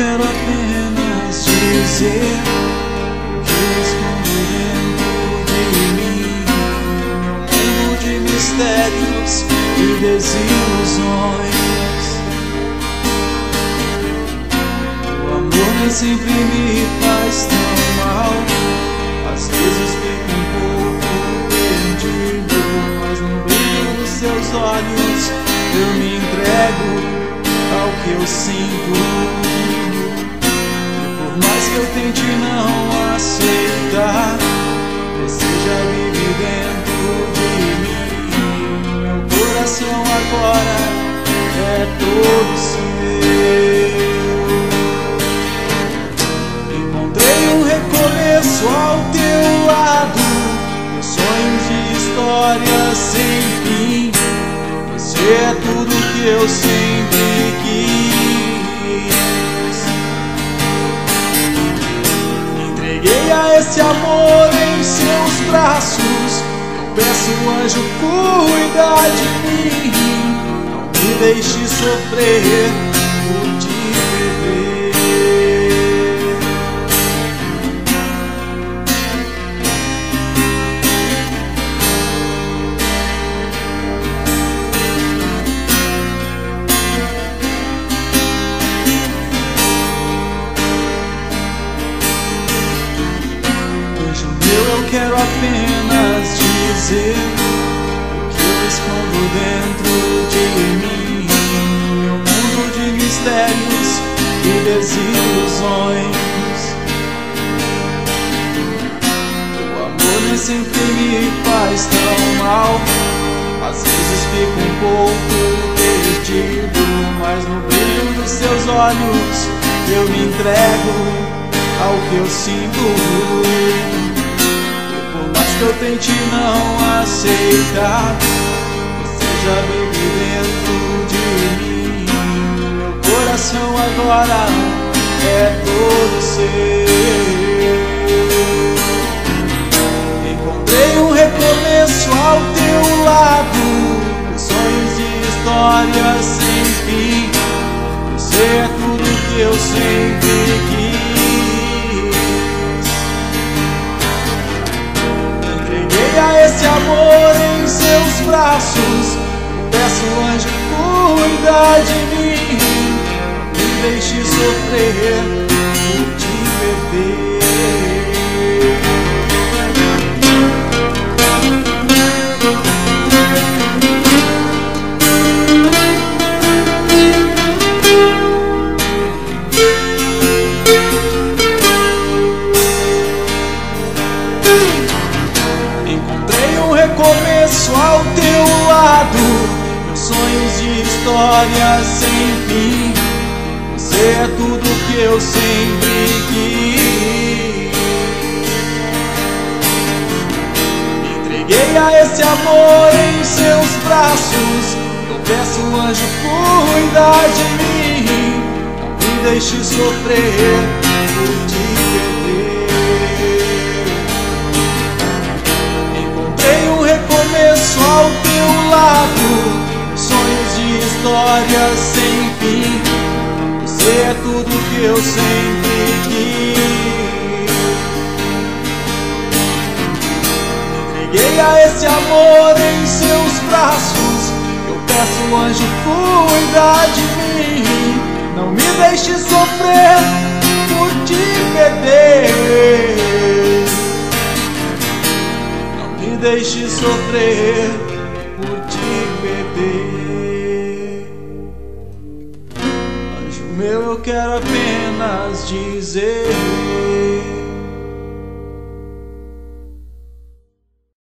quero apenas dizer que escondendo de mim um mundo de mistérios e desilusões. O amor nem sempre me faz tão mal, às vezes fico um pouco perdido, mas no brilho dos seus olhos eu me entrego ao que eu sinto tente não aceitar, deseja viver dentro de mim. Meu coração agora é todo seu. Encontrei um recomeço ao teu lado, meus sonhos de história sem fim. Você é tudo que eu sempre entreguei a esse amor em seus braços. Eu peço, anjo, cuida de mim. Não me deixe sofrer o que eu escondo dentro de mim. Meu mundo de mistérios e desilusões. O amor nem sempre me faz tão mal. Às vezes fico um pouco perdido, mas no brilho dos seus olhos eu me entrego ao que eu sinto. Que eu tente não aceitar, você já vive dentro de mim. Meu coração agora é todo seu. Encontrei um recomeço ao teu lado, sonhos e histórias sem fim. Você é tudo que eu sempre quis. Esse amor em seus braços. Peço, anjo, cuida de mim. Me deixe sofrer história sem fim. Você é tudo que eu sempre quis. Me entreguei a esse amor em seus braços. Eu peço, anjo, cuida de mim. Não me deixe sofrer por te de histórias sem fim. Você é tudo que eu sempre quis. Entreguei a esse amor em seus braços. Eu peço, anjo, cuida de mim. Não me deixe sofrer por te perder. Não me deixe sofrer desejo meu eu quero apenas dizer.